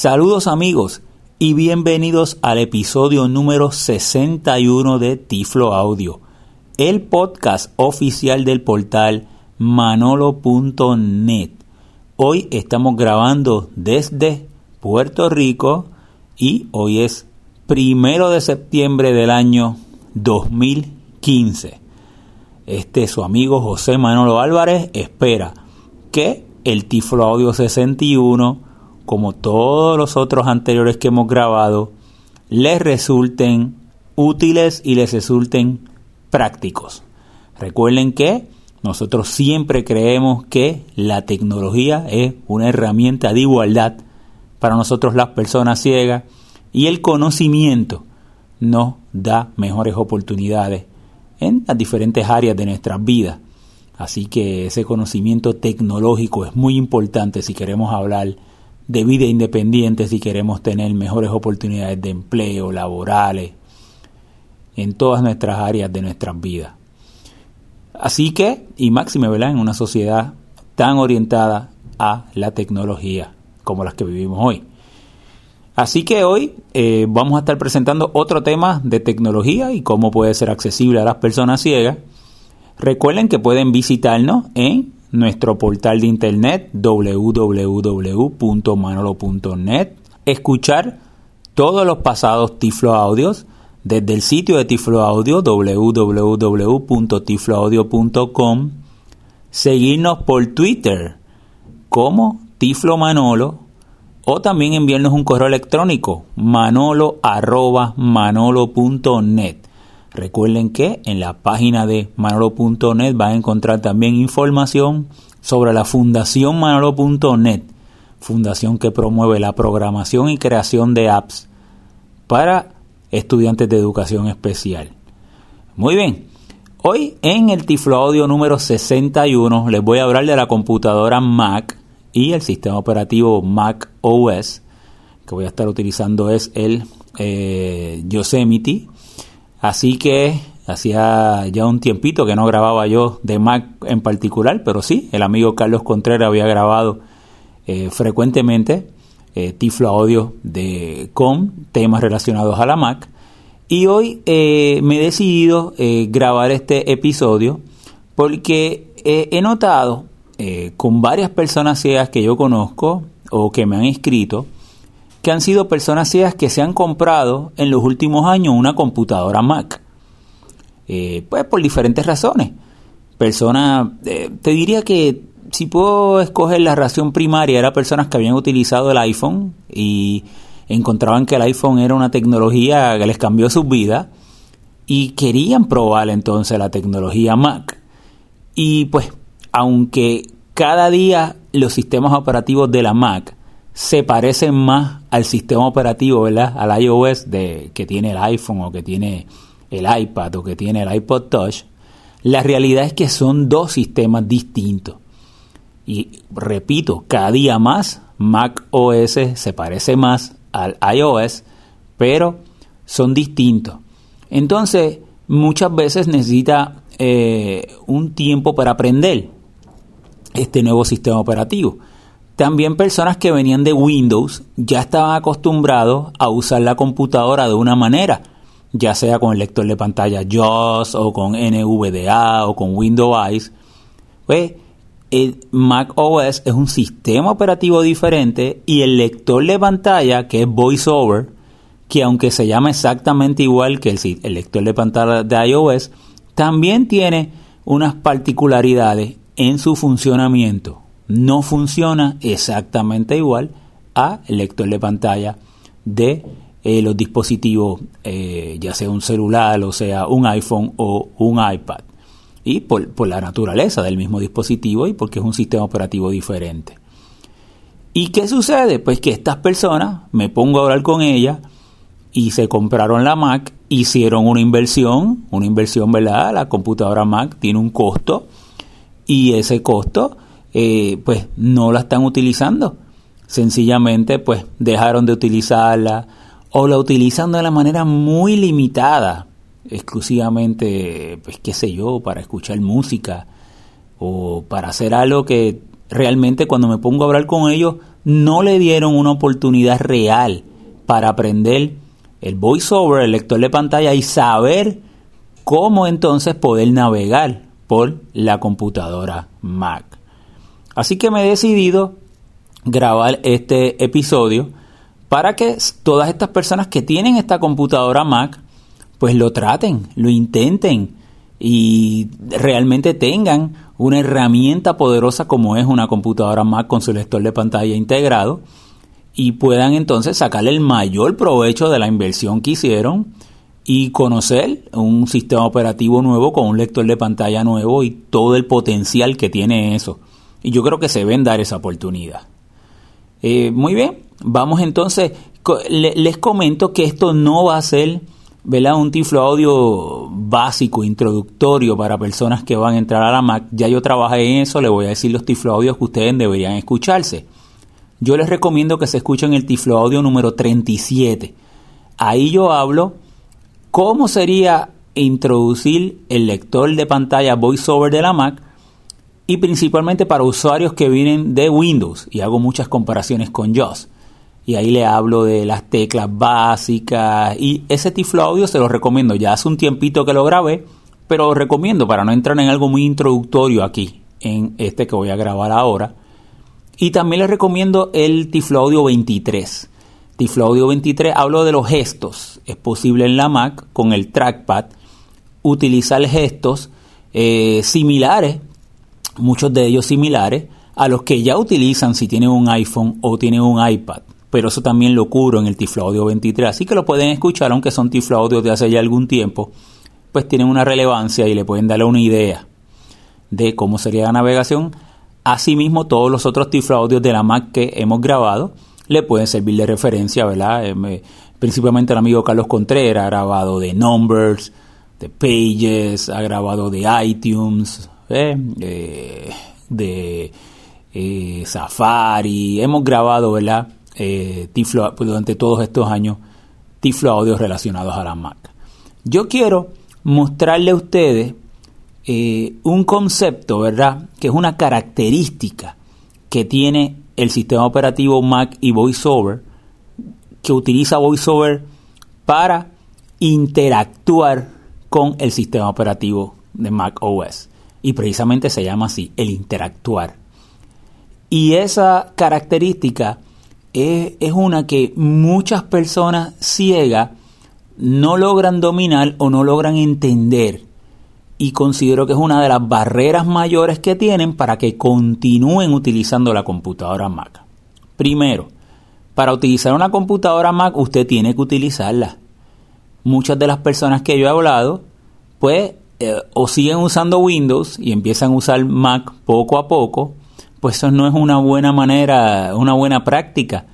Saludos amigos y bienvenidos al episodio número 61 de Tiflo Audio, el podcast oficial del portal manolo.net. Hoy estamos grabando desde Puerto Rico y hoy es primero de septiembre del año 2015. Este su amigo José Manolo Álvarez espera que el Tiflo Audio 61 como todos los otros anteriores que hemos grabado, les resulten útiles y les resulten prácticos. Recuerden que nosotros siempre creemos que la tecnología es una herramienta de igualdad para nosotros las personas ciegas y el conocimiento nos da mejores oportunidades en las diferentes áreas de nuestras vidas. Así que ese conocimiento tecnológico es muy importante si queremos hablar de vida independiente si queremos tener mejores oportunidades de empleo, laborales, en todas nuestras áreas de nuestras vidas. Así que, y máxime, ¿verdad? En una sociedad tan orientada a la tecnología como las que vivimos hoy. Así que hoy eh, vamos a estar presentando otro tema de tecnología y cómo puede ser accesible a las personas ciegas. Recuerden que pueden visitarnos en nuestro portal de internet www.manolo.net, escuchar todos los pasados Tiflo Audios desde el sitio de Tiflo Audio www.tifloaudio.com, seguirnos por Twitter como Tiflo Manolo o también enviarnos un correo electrónico manolo@manolo.net. Recuerden que en la página de manolo.net van a encontrar también información sobre la Fundación Manolo.net, fundación que promueve la programación y creación de apps para estudiantes de educación especial. Muy bien, hoy en el Tiflo Audio número 61 les voy a hablar de la computadora Mac y el sistema operativo Mac OS que voy a estar utilizando es el eh, Yosemite Así que hacía ya un tiempito que no grababa yo de Mac en particular, pero sí, el amigo Carlos Contreras había grabado eh, frecuentemente eh, Tiflo Audio de, con temas relacionados a la Mac. Y hoy eh, me he decidido grabar este episodio porque he notado con varias personas que yo conozco o que me han escrito, que han sido personas ciegas que se han comprado en los últimos años una computadora Mac. Eh, pues por diferentes razones. Personas, eh, te diría que si puedo escoger la razón primaria, era personas que habían utilizado el iPhone y encontraban que el iPhone era una tecnología que les cambió su vida y querían probar entonces la tecnología Mac. Y pues, aunque cada día los sistemas operativos de la Mac se parecen más al sistema operativo, ¿verdad? Al iOS de, que tiene el iPhone o que tiene el iPad o que tiene el iPod Touch. La realidad es que son dos sistemas distintos. Y repito, cada día más Mac OS se parece más al iOS, pero son distintos. Entonces, muchas veces necesita eh, un tiempo para aprender este nuevo sistema operativo. También personas que venían de Windows ya estaban acostumbrados a usar la computadora de una manera, ya sea con el lector de pantalla JAWS o con NVDA o con Windows Eyes. Pues el Mac OS es un sistema operativo diferente y el lector de pantalla, que es VoiceOver, que aunque se llama exactamente igual que el, el lector de pantalla de iOS, también tiene unas particularidades en su funcionamiento no funciona exactamente igual a el lector de pantalla de eh, los dispositivos, eh, ya sea un celular, o sea un iPhone o un iPad. Y por, por, la naturaleza del mismo dispositivo y porque es un sistema operativo diferente. ¿Y qué sucede? Pues que estas personas, me pongo a hablar con ellas y se compraron la Mac, hicieron una inversión, una inversión, ¿verdad? La computadora Mac tiene un costo y ese costo eh, pues no la están utilizando. Sencillamente pues dejaron de utilizarla o la utilizan de la manera muy limitada, exclusivamente, pues qué sé yo, para escuchar música o para hacer algo que realmente cuando me pongo a hablar con ellos no le dieron una oportunidad real para aprender el voiceover, el lector de pantalla y saber cómo entonces poder navegar por la computadora Mac. Así que me he decidido grabar este episodio para que todas estas personas que tienen esta computadora Mac pues lo traten, lo intenten y realmente tengan una herramienta poderosa como es una computadora Mac con su lector de pantalla integrado y puedan entonces sacarle el mayor provecho de la inversión que hicieron y conocer un sistema operativo nuevo con un lector de pantalla nuevo y todo el potencial que tiene eso. Y yo creo que se ven dar esa oportunidad. Eh, muy bien, vamos entonces, les comento que esto no va a ser ¿verdad? un tiflo audio básico, introductorio para personas que van a entrar a la Mac. Ya yo trabajé en eso, le voy a decir los tiflo audios que ustedes deberían escucharse. Yo les recomiendo que se escuchen el tiflo audio número 37. Ahí yo hablo cómo sería introducir el lector de pantalla VoiceOver de la Mac y principalmente para usuarios que vienen de Windows y hago muchas comparaciones con JAWS y ahí le hablo de las teclas básicas y ese tiflo audio se lo recomiendo. Ya hace un tiempito que lo grabé, pero lo recomiendo para no entrar en algo muy introductorio aquí, en este que voy a grabar ahora. Y también les recomiendo el tiflo audio 23. Tiflo audio 23 hablo de los gestos. Es posible en la Mac con el trackpad utilizar gestos eh, similares, muchos de ellos similares, a los que ya utilizan si tienen un iPhone o tienen un iPad pero eso también lo cubro en el Tiflo Audio 23, así que lo pueden escuchar, aunque son Tiflo Audio de hace ya algún tiempo, pues tienen una relevancia y le pueden darle una idea de cómo sería la navegación. Asimismo, todos los otros Tiflo Audios de la Mac que hemos grabado le pueden servir de referencia, ¿verdad? Eh, principalmente el amigo Carlos Contreras ha grabado de Numbers, de Pages, ha grabado de iTunes, ¿eh? Eh, de Safari, hemos grabado, ¿verdad? eh, Tiflo, pues, durante todos estos años Tiflo audios relacionados a la Mac. Yo quiero mostrarle a ustedes eh, un concepto, ¿verdad? Que es una característica que tiene el sistema operativo Mac y VoiceOver, que utiliza VoiceOver para interactuar con el sistema operativo de Mac OS. Y precisamente se llama así, el interactuar. Y esa característica es, una que muchas personas ciegas no logran dominar o no logran entender. Y considero que es una de las barreras mayores que tienen para que continúen utilizando la computadora Mac. Primero, para utilizar una computadora Mac usted tiene que utilizarla. Muchas de las personas que yo he hablado, pues, eh, o siguen usando Windows y empiezan a usar Mac poco a poco, pues eso no es una buena manera, una buena práctica,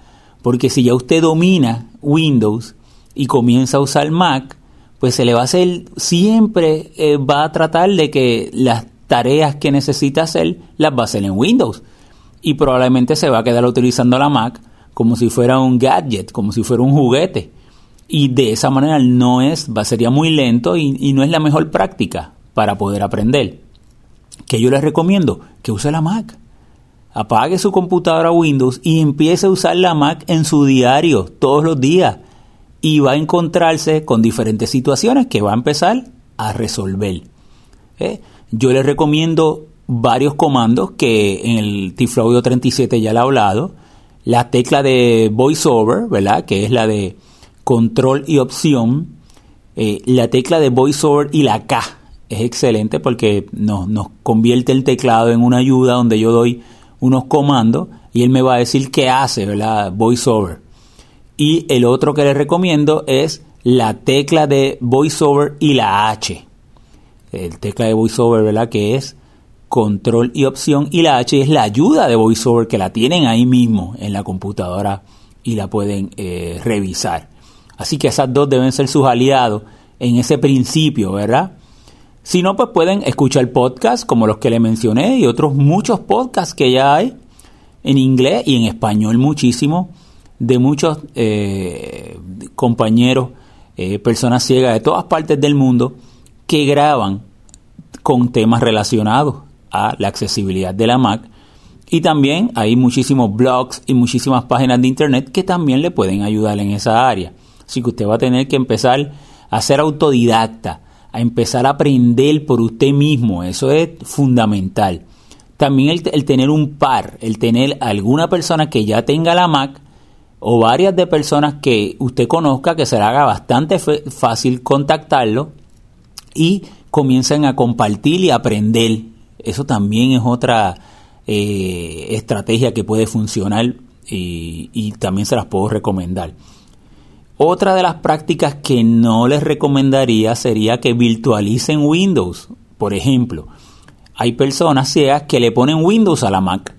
porque si ya usted domina Windows y comienza a usar Mac, pues se le va a hacer, siempre eh, va a tratar de que las tareas que necesita hacer las va a hacer en Windows. Y probablemente se va a quedar utilizando la Mac como si fuera un gadget, como si fuera un juguete. Y de esa manera no es, va, sería muy lento y, no es la mejor práctica para poder aprender. Que yo les recomiendo que use la Mac apague su computadora Windows y empiece a usar la Mac en su diario todos los días y va a encontrarse con diferentes situaciones que va a empezar a resolver. ¿Eh? Yo les recomiendo varios comandos que en el Tiflo Audio 37 ya le he hablado. La tecla de VoiceOver, ¿verdad? Que es la de control y opción. Eh, la tecla de VoiceOver y la K es excelente porque nos, nos convierte el teclado en una ayuda donde yo doy unos comandos y él me va a decir qué hace, ¿verdad? VoiceOver. Y el otro que le recomiendo es la tecla de VoiceOver y la H. El tecla de VoiceOver, ¿verdad? Que es control y opción y la H es la ayuda de VoiceOver que la tienen ahí mismo en la computadora y la pueden eh, revisar. Así que esas dos deben ser sus aliados en ese principio, ¿verdad? Si no, pues pueden escuchar podcasts como los que le mencioné y otros muchos podcasts que ya hay en inglés y en español muchísimo de muchos eh, compañeros, eh, personas ciegas de todas partes del mundo que graban con temas relacionados a la accesibilidad de la Mac Y también hay muchísimos blogs y muchísimas páginas de internet que también le pueden ayudar en esa área. Así que usted va a tener que empezar a ser autodidacta, a empezar a aprender por usted mismo. Eso es fundamental. También el, tener un par, el tener alguna persona que ya tenga la Mac o varias de personas que usted conozca que se le haga bastante fácil contactarlo y comiencen a compartir y aprender. Eso también es otra eh, estrategia que puede funcionar y, y también se las puedo recomendar. Otra de las prácticas que no les recomendaría sería que virtualicen Windows. Por ejemplo, hay personas ciegas que le ponen Windows a la Mac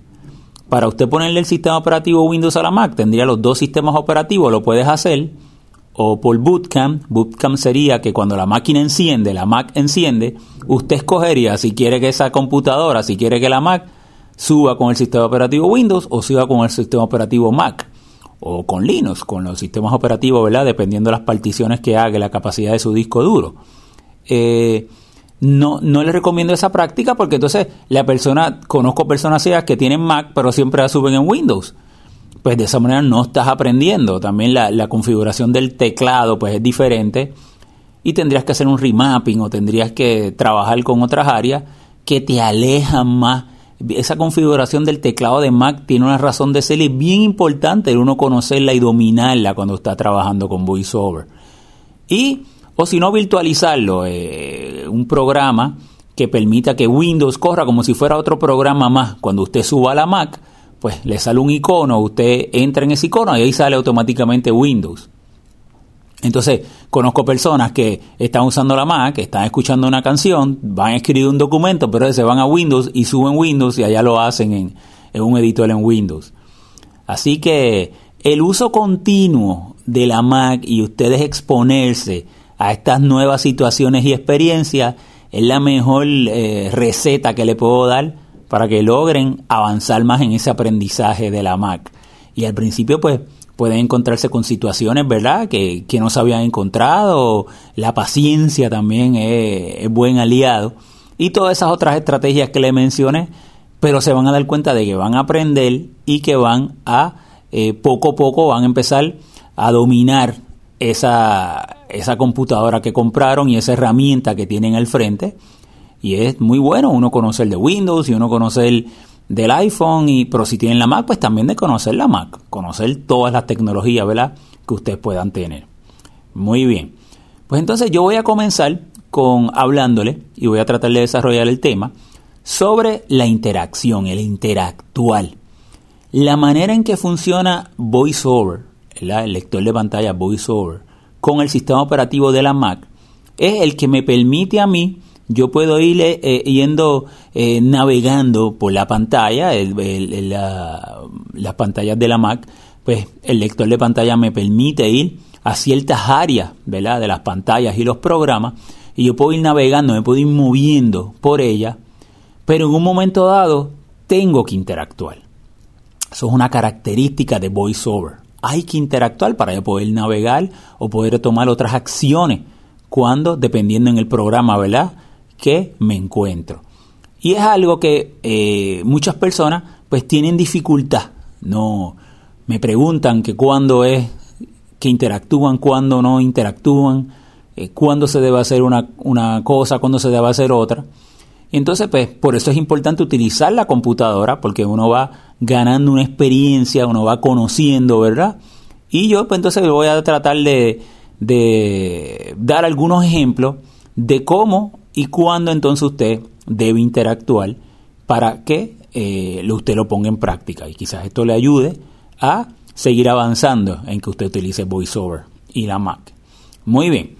para usted ponerle el sistema operativo Windows a la Mac, tendría los dos sistemas operativos, lo puedes hacer, o por Bootcamp. Bootcamp sería que cuando la máquina enciende, la Mac enciende, usted escogería si quiere que esa computadora, si quiere que la Mac suba con el sistema operativo Windows o suba con el sistema operativo Mac o con Linux, con los sistemas operativos, ¿verdad? Dependiendo de las particiones que haga, la capacidad de su disco duro. Eh, no, no les recomiendo esa práctica porque entonces la persona, conozco personas que tienen Mac pero siempre la suben en Windows. Pues de esa manera no estás aprendiendo. También la, la configuración del teclado pues es diferente y tendrías que hacer un remapping o tendrías que trabajar con otras áreas que te alejan más. Esa configuración del teclado de Mac tiene una razón de ser bien importante uno conocerla y dominarla cuando está trabajando con VoiceOver. Y o si no virtualizarlo, eh, un programa que permita que Windows corra como si fuera otro programa más. Cuando usted suba a la Mac, pues le sale un icono, usted entra en ese icono y ahí sale automáticamente Windows. Entonces, conozco personas que están usando la Mac, están escuchando una canción, van a escribir un documento, pero se van a Windows y suben Windows y allá lo hacen en, en un editor en Windows. Así que el uso continuo de la Mac y ustedes exponerse a estas nuevas situaciones y experiencias es la mejor eh, receta que le puedo dar para que logren avanzar más en ese aprendizaje de la Mac. Y al principio pues pueden encontrarse con situaciones, ¿verdad?, que, no se habían encontrado, la paciencia también es, buen aliado, y todas esas otras estrategias que le mencioné, pero se van a dar cuenta de que van a aprender y que van a, eh, poco a poco, van a empezar a dominar esa, esa computadora que compraron y esa herramienta que tienen al frente. Y es muy bueno uno conocer de Windows y uno conocer del iPhone, y, pero si tienen la Mac, pues también de conocer la Mac, conocer todas las tecnologías ¿verdad? que ustedes puedan tener. Muy bien. Pues entonces yo voy a comenzar con hablándole y voy a tratar de desarrollar el tema sobre la interacción, el interactual. La manera en que funciona VoiceOver, el lector de pantalla VoiceOver, con el sistema operativo de la Mac es el que me permite a mí, yo puedo ir eh, eh, yendo, eh, navegando por la pantalla, las pantallas de la Mac, pues el lector de pantalla me permite ir a ciertas áreas de las pantallas y los programas, y yo puedo ir navegando, me puedo ir moviendo por ella, pero en un momento dado tengo que interactuar. Eso es una característica de VoiceOver hay que interactuar para poder navegar o poder tomar otras acciones cuando, dependiendo en el programa, ¿verdad?, que me encuentro. Y es algo que eh, muchas personas pues tienen dificultad. No, me preguntan que cuándo es que interactúan, cuándo no interactúan, eh, cuándo se debe hacer una, una cosa, cuándo se debe hacer otra. Entonces, pues, por eso es importante utilizar la computadora, porque uno va ganando una experiencia, uno va conociendo, ¿verdad? Y yo, pues, entonces voy a tratar de, dar algunos ejemplos de cómo y cuándo entonces usted debe interactuar para que eh, usted lo ponga en práctica. Y quizás esto le ayude a seguir avanzando en que usted utilice VoiceOver y la Mac. Muy bien.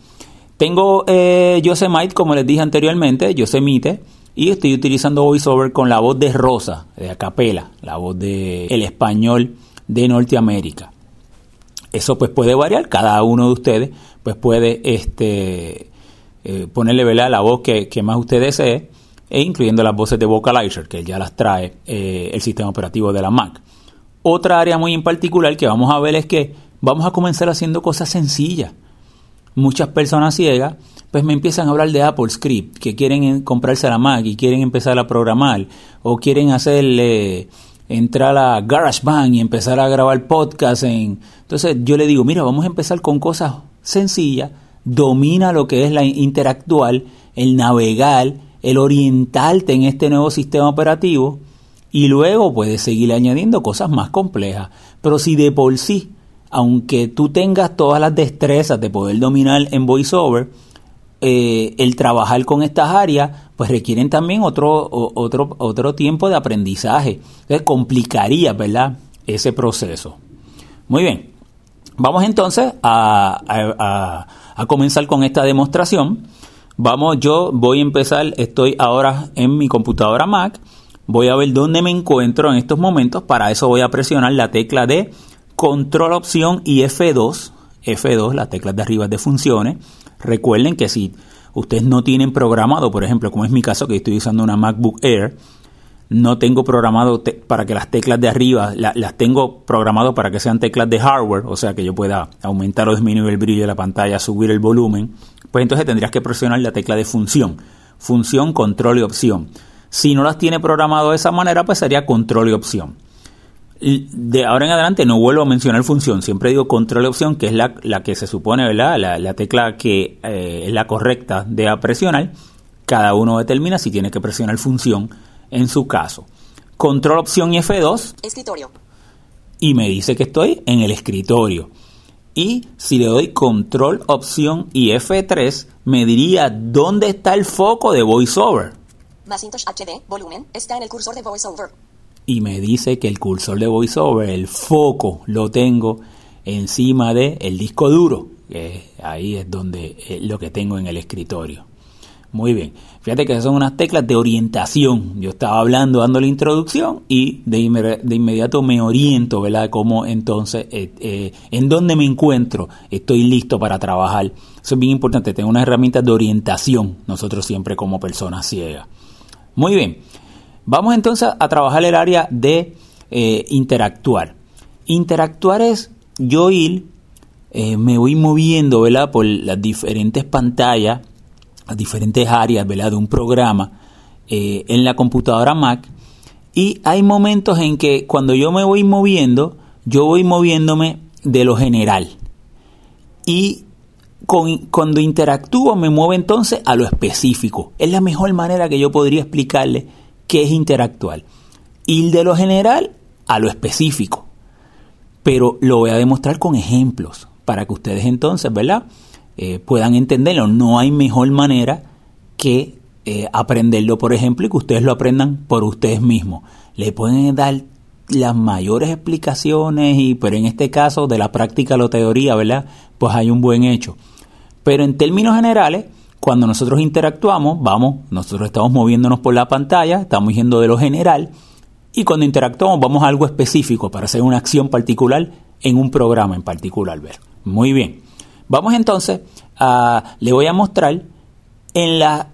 Tengo eh, Yosemite, como les dije anteriormente, Yosemite y estoy utilizando VoiceOver con la voz de Rosa, de Acapela, la voz de el español de Norteamérica. Eso pues puede variar, cada uno de ustedes pues puede este, eh, ponerle la voz que, más usted desee, e incluyendo las voces de Vocalizer, que ya las trae eh, el sistema operativo de la Mac. Otra área muy en particular que vamos a ver es que vamos a comenzar haciendo cosas sencillas. Muchas personas ciegas pues me empiezan a hablar de Apple Script, que quieren comprarse la Mac y quieren empezar a programar, o quieren hacerle entrar a GarageBand y empezar a grabar podcast. En... Entonces yo le digo, mira, vamos a empezar con cosas sencillas, domina lo que es la interactual, el navegar, el orientarte en este nuevo sistema operativo y luego puedes seguir añadiendo cosas más complejas. Pero si de por sí, aunque tú tengas todas las destrezas de poder dominar en VoiceOver, eh, el trabajar con estas áreas, pues requieren también otro, otro, otro tiempo de aprendizaje. Entonces complicaría, ¿verdad? Ese proceso. Muy bien. Vamos entonces a, comenzar con esta demostración. Vamos, yo voy a empezar, estoy ahora en mi computadora Mac voy a ver dónde me encuentro en estos momentos. Para eso voy a presionar la tecla de control opción y F2. F2, las teclas de arriba de funciones. Recuerden que si ustedes no tienen programado, por ejemplo, como es mi caso que estoy usando una MacBook Air, no tengo programado para que las teclas de arriba, las tengo programado para que sean teclas de hardware, o sea que yo pueda aumentar o disminuir el brillo de la pantalla, subir el volumen, pues entonces tendrías que presionar la tecla de función, función, control y opción. Si no las tiene programado de esa manera, pues sería control y opción. De ahora en adelante no vuelvo a mencionar función, siempre digo control y opción, que es la, que se supone, ¿verdad? La, tecla que eh, es la correcta de presionar. Cada uno determina si tiene que presionar función en su caso. Control opción y F2. Escritorio. Y me dice que estoy en el escritorio. Y si le doy control opción y F3, me diría dónde está el foco de VoiceOver. Macintosh HD, volumen, está en el cursor de VoiceOver. Y me dice que el cursor de VoiceOver, el foco, lo tengo encima del el disco duro. Que ahí es donde es lo que tengo en el escritorio. Muy bien. Fíjate que son unas teclas de orientación. Yo estaba hablando, dando la introducción y de, inmediato me oriento, ¿verdad? Cómo entonces, eh, eh, en dónde me encuentro, estoy listo para trabajar. Eso es bien importante, tener unas herramientas de orientación, nosotros siempre como personas ciegas. Muy bien, vamos entonces a trabajar el área de eh, interactuar. Interactuar es yo ir, me voy moviendo ¿verdad? por las diferentes pantallas, las diferentes áreas ¿verdad? de un programa eh, en la computadora Mac. Y hay momentos en que cuando yo me voy moviendo, yo voy moviéndome de lo general. Y cuando interactúo me muevo entonces a lo específico. Es la mejor manera que yo podría explicarle qué es interactuar. Ir de lo general a lo específico. Pero lo voy a demostrar con ejemplos para que ustedes entonces, ¿verdad? Eh, puedan entenderlo. No hay mejor manera que eh, aprenderlo, por ejemplo, y que ustedes lo aprendan por ustedes mismos. Le pueden dar las mayores explicaciones, y, pero en este caso de la práctica a la teoría, ¿verdad? Pues hay un buen hecho. Pero en términos generales, cuando nosotros interactuamos, vamos, nosotros estamos moviéndonos por la pantalla, estamos yendo de lo general, y cuando interactuamos vamos a algo específico para hacer una acción particular en un programa en particular. Ver. Muy bien. Vamos entonces a, le voy a mostrar en la,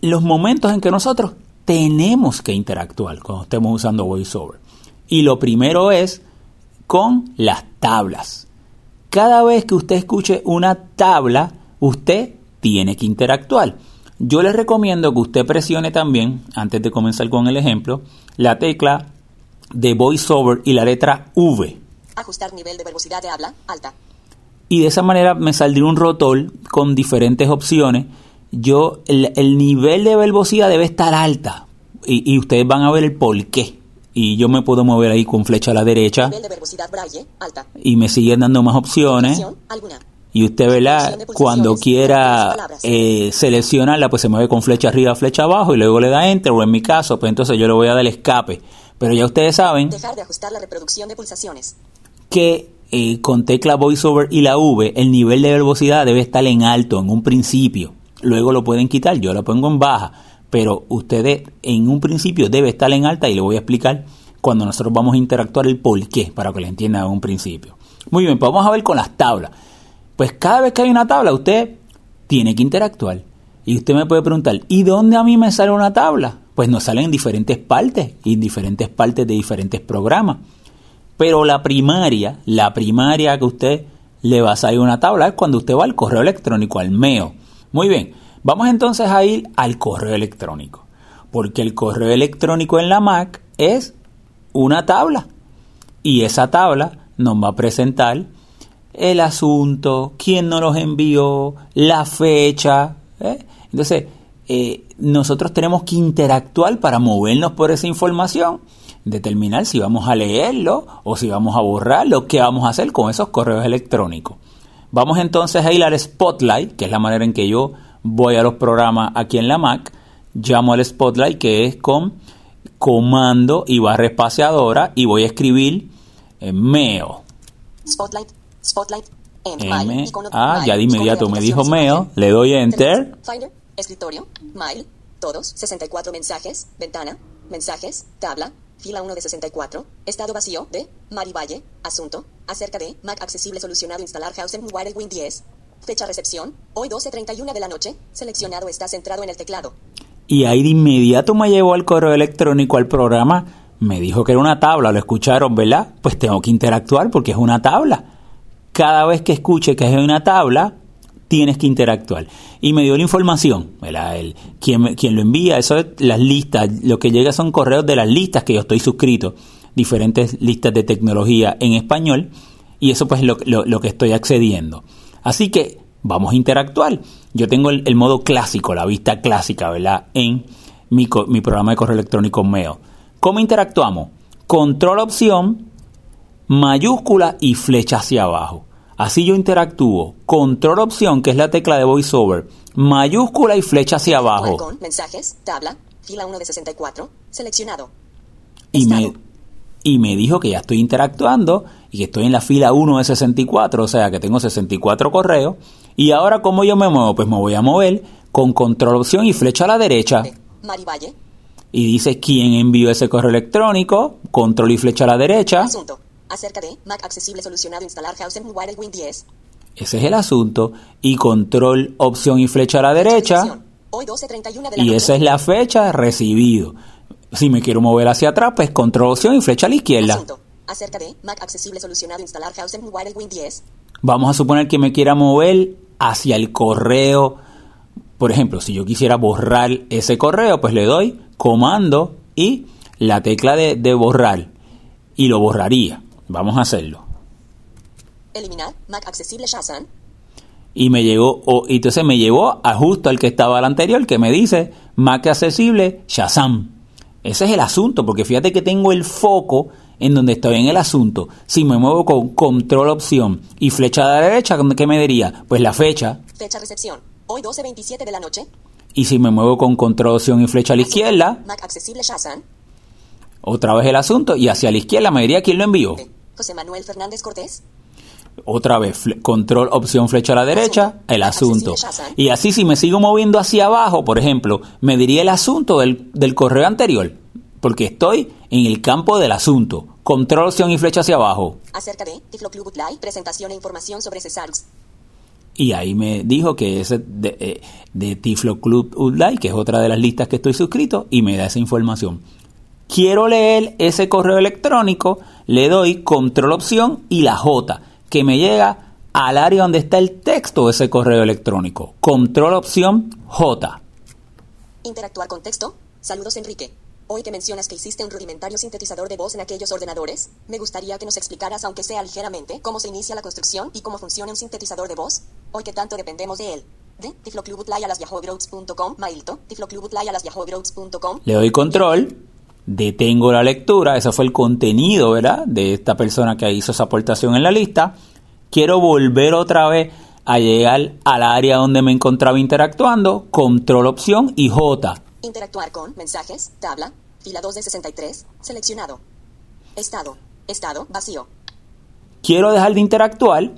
los momentos en que nosotros tenemos que interactuar cuando estemos usando VoiceOver. Y lo primero es con las tablas. Cada vez que usted escuche una tabla, usted tiene que interactuar. Yo les recomiendo que usted presione también, antes de comenzar con el ejemplo, la tecla de VoiceOver y la letra V. Ajustar nivel de velocidad de habla alta. Y de esa manera me saldría un rotor con diferentes opciones. Yo, el, nivel de velocidad debe estar alta. Y, y, ustedes van a ver el por qué. Y yo me puedo mover ahí con flecha a la derecha. Nivel de braille, alta. Y me siguen dando más opciones. Alguna y usted verá cuando quiera eh, seleccionarla pues se mueve con flecha arriba flecha abajo y luego le da enter o en mi caso pues entonces yo le voy a dar escape pero ya ustedes saben dejar de ajustar la reproducción de pulsaciones que eh, con tecla voiceover y la V el nivel de velocidad debe estar en alto en un principio luego lo pueden quitar yo la pongo en baja pero ustedes en un principio debe estar en alta y le voy a explicar cuando nosotros vamos a interactuar el por qué para que le entiendan en un principio muy bien pues vamos a ver con las tablas pues cada vez que hay una tabla, usted tiene que interactuar. Y usted me puede preguntar, ¿y dónde a mí me sale una tabla? Pues nos salen en diferentes partes y en diferentes partes de diferentes programas. Pero la primaria, la primaria que usted le va a salir una tabla es cuando usted va al correo electrónico, al MEO. Muy bien, vamos entonces a ir al correo electrónico. Porque el correo electrónico en la Mac es una tabla. Y esa tabla nos va a presentar el asunto, quién nos los envió, la fecha. ¿eh? Entonces, eh, nosotros tenemos que interactuar para movernos por esa información, determinar si vamos a leerlo o si vamos a borrarlo, qué vamos a hacer con esos correos electrónicos. Vamos entonces a ir al Spotlight, que es la manera en que yo voy a los programas aquí en la Mac. Llamo al Spotlight, que es con comando y barra espaciadora, y voy a escribir eh, mail. Spotlight. Spotlight. M. Ah, ya de inmediato me dijo mail. Le doy enter. Finder. Escritorio. Mail. Todos. 64 mensajes. Ventana. Mensajes. Tabla. Fila 1 de 64. Estado vacío de Mari Valle. Asunto. Acerca de Mac accesible solucionado instalar Hausen Win 10. Fecha recepción. Hoy 12.31 de la noche. Seleccionado está centrado en el teclado. Y ahí de inmediato me llevó al correo electrónico al programa. Me dijo que era una tabla, lo escucharon, ¿verdad? Pues tengo que interactuar porque es una tabla. Cada vez que escuche que es una tabla, tienes que interactuar. Y me dio la información. El, quien, lo envía, eso es las listas. Lo que llega son correos de las listas que yo estoy suscrito, diferentes listas de tecnología en español. Y eso pues es lo, lo- lo que estoy accediendo. Así que vamos a interactuar. Yo tengo el, el modo clásico, la vista clásica, ¿verdad? En mi, mi programa de correo electrónico Mail. ¿Cómo interactuamos? Control opción, mayúscula y flecha hacia abajo. Así yo interactúo. Control opción, que es la tecla de VoiceOver, mayúscula y flecha hacia abajo. Con mensajes. Tabla. Fila 1 de 64. Seleccionado. y me, y me dijo que ya estoy interactuando y que estoy en la fila 1 de 64, o sea que tengo 64 correos. Y ahora, ¿cómo yo me muevo? Pues me voy a mover con control opción y flecha a la derecha. De Mari Valle. Y dice quién envió ese correo electrónico, control y flecha a la derecha. Asunto. Acerca de Mac accesible solucionado instalar Hausen Wire Win 10. Ese es el asunto. Y control, opción y flecha a la derecha. Hoy 12.31 de la Y noche. esa es la fecha recibido. Si me quiero mover hacia atrás, pues control, opción y flecha a la izquierda. Asunto. Acerca de Mac accesible solucionado instalar Hausen Wire Win 10. Vamos a suponer que me quiera mover hacia el correo. Por ejemplo, si yo quisiera borrar ese correo, pues le doy comando y la tecla de, de borrar. Y lo borraría. Vamos a hacerlo. Eliminar Mac accesible Shazam. Y me llegó, o, y entonces me llevó a justo al que estaba al anterior, que me dice Mac accesible Shazam. Ese es el asunto, porque fíjate que tengo el foco en donde estoy en el asunto. Si me muevo con control opción y flecha a la derecha, ¿qué me diría? Pues la fecha. Fecha recepción. Hoy 12.27 de la noche. Y si me muevo con control opción y flecha a la izquierda, Mac accesible Shazam. otra vez el asunto, y hacia la izquierda me diría quién lo envió. José Manuel Fernández Cortés. Otra vez, control opción flecha a la derecha, el asunto. Y así si me sigo moviendo hacia abajo, por ejemplo, me diría el asunto del, del correo anterior, porque estoy en el campo del asunto. Control opción y flecha hacia abajo. Acerca de Tiflo Club Live. Presentación e información sobre Cesarux. Y ahí me dijo que es de, eh, de Tiflo Club Udlay, que es otra de las listas que estoy suscrito, y me da esa información. Quiero leer ese correo electrónico, le doy control opción y la J, que me llega al área donde está el texto de ese correo electrónico. Control opción J. Interactuar con texto. Saludos Enrique. Hoy que mencionas que hiciste un rudimentario sintetizador de voz en aquellos ordenadores, me gustaría que nos explicaras, aunque sea ligeramente, cómo se inicia la construcción y cómo funciona un sintetizador de voz. Hoy que tanto dependemos de él. De tifloclubutlay a las. Le doy control, detengo la lectura, ese fue el contenido, ¿verdad? De esta persona que hizo esa aportación en la lista. Quiero volver otra vez a llegar al área donde me encontraba interactuando, control opción y J. Interactuar con mensajes, tabla, fila 2 de 63, seleccionado. Estado, estado, vacío. Quiero dejar de interactuar,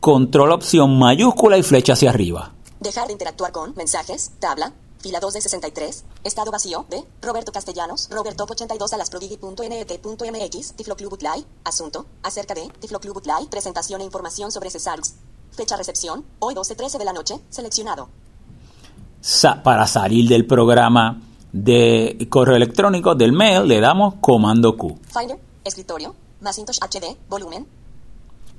control opción mayúscula y flecha hacia arriba. Dejar de interactuar con mensajes, tabla, fila 2 de 63, estado vacío de Roberto Castellanos, robertop82 a las prodigy.net.mx, Tiflo Club Utlay, asunto, acerca de Tiflo Club Utlay, presentación e información sobre Cesarux. Fecha recepción, hoy 12.13 de la noche, seleccionado. Sa- para salir del programa de correo electrónico del mail le damos comando Q Finder, escritorio, Macintosh HD, volumen,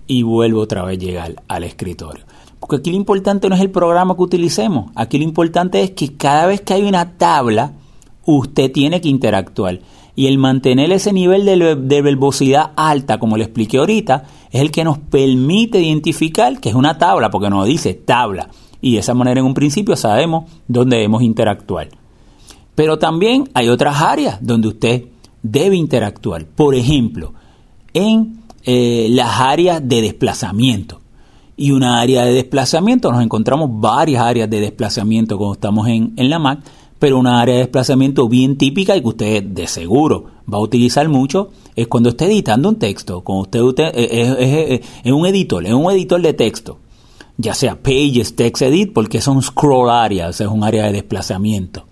y vuelvo otra vez a llegar al escritorio. Porque aquí lo importante no es el programa que utilicemos, aquí lo importante es que cada vez que hay una tabla, usted tiene que interactuar. Y el mantener ese nivel de, de verbosidad alta, como le expliqué ahorita, es el que nos permite identificar que es una tabla, porque nos dice tabla. Y de esa manera en un principio sabemos dónde debemos interactuar. Pero también hay otras áreas donde usted debe interactuar. Por ejemplo, en eh, las áreas de desplazamiento. Y una área de desplazamiento, nos encontramos varias áreas de desplazamiento cuando estamos en, en la Mac, pero una área de desplazamiento bien típica y que usted de seguro va a utilizar mucho es cuando esté editando un texto, cuando usted, usted es, es, un editor, es un editor de texto, ya sea Pages, Text Edit, porque son scroll areas, es un área de desplazamiento.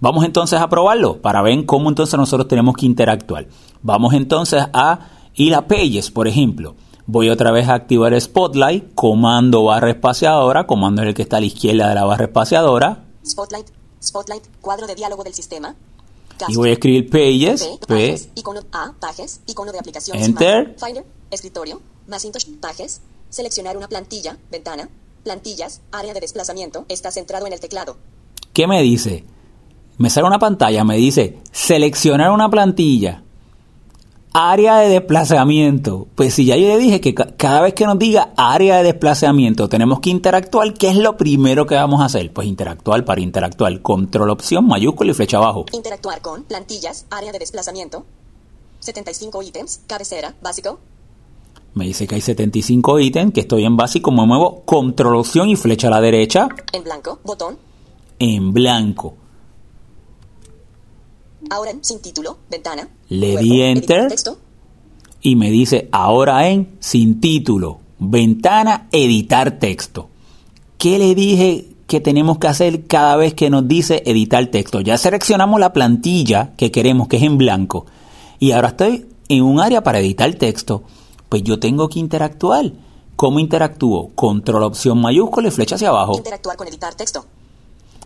Vamos entonces a probarlo para ver cómo entonces nosotros tenemos que interactuar. Vamos entonces a ir a Pages, por ejemplo. Voy otra vez a activar Spotlight, comando barra espaciadora, comando es el que está a la izquierda de la barra espaciadora. Spotlight, Spotlight, cuadro de diálogo del sistema. Y voy a escribir Pages, P, pages, icono A, Pages, icono de aplicación. Enter. Finder, escritorio, Macintosh, Pages, seleccionar una plantilla, ventana, plantillas, área de desplazamiento, está centrado en el teclado. ¿Qué me dice? me sale una pantalla, me dice seleccionar una plantilla, área de desplazamiento. Pues si ya yo le dije que cada vez que nos diga área de desplazamiento tenemos que interactuar, ¿qué es lo primero que vamos a hacer? Pues interactuar para interactuar. Control opción, mayúscula y flecha abajo. Interactuar con plantillas, área de desplazamiento. 75 ítems, cabecera, básico. Me dice que hay 75 ítems, que estoy en básico, me muevo control opción y flecha a la derecha. En blanco, botón. En blanco. Ahora en sin título, ventana. Le di enter y me dice ahora en sin título, ventana, editar texto. ¿Qué le dije que tenemos que hacer cada vez que nos dice editar texto? Ya seleccionamos la plantilla que queremos, que es en blanco. Y ahora estoy en un área para editar texto. Pues yo tengo que interactuar. ¿Cómo interactúo? Control opción mayúscula y flecha hacia abajo. Interactuar con editar texto.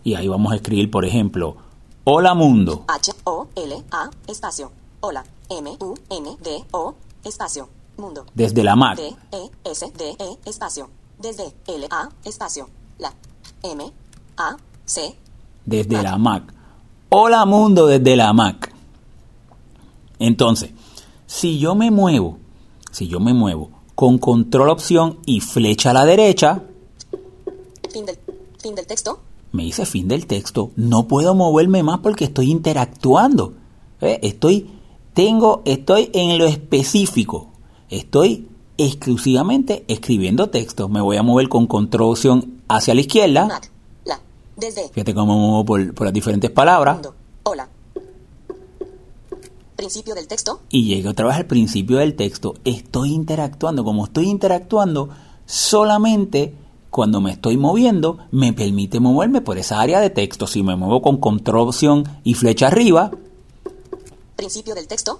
Y ahí vamos a escribir, por ejemplo, Hola Mundo. H-O-L-A, espacio. Hola. M-U-N-D-O, espacio. Mundo. Desde la Mac. D-E-S-D-E, espacio. Desde L-A, espacio. La. M-A-C. Desde la Mac. Hola Mundo desde la Mac. Entonces, si yo me muevo, si yo me muevo con control opción y flecha a la derecha. Fin del, fin del texto me dice fin del texto, no puedo moverme más porque estoy interactuando. ¿Eh? Estoy, tengo, estoy en lo específico. Estoy exclusivamente escribiendo texto. Me voy a mover con control opción hacia la izquierda. la, desde. Fíjate cómo me muevo por, por las diferentes palabras. hola. Principio del texto. Y llego otra vez al principio del texto. Estoy interactuando. Como estoy interactuando, solamente cuando me estoy moviendo, me permite moverme por esa área de texto. Si me muevo con control opción y flecha arriba, principio del texto,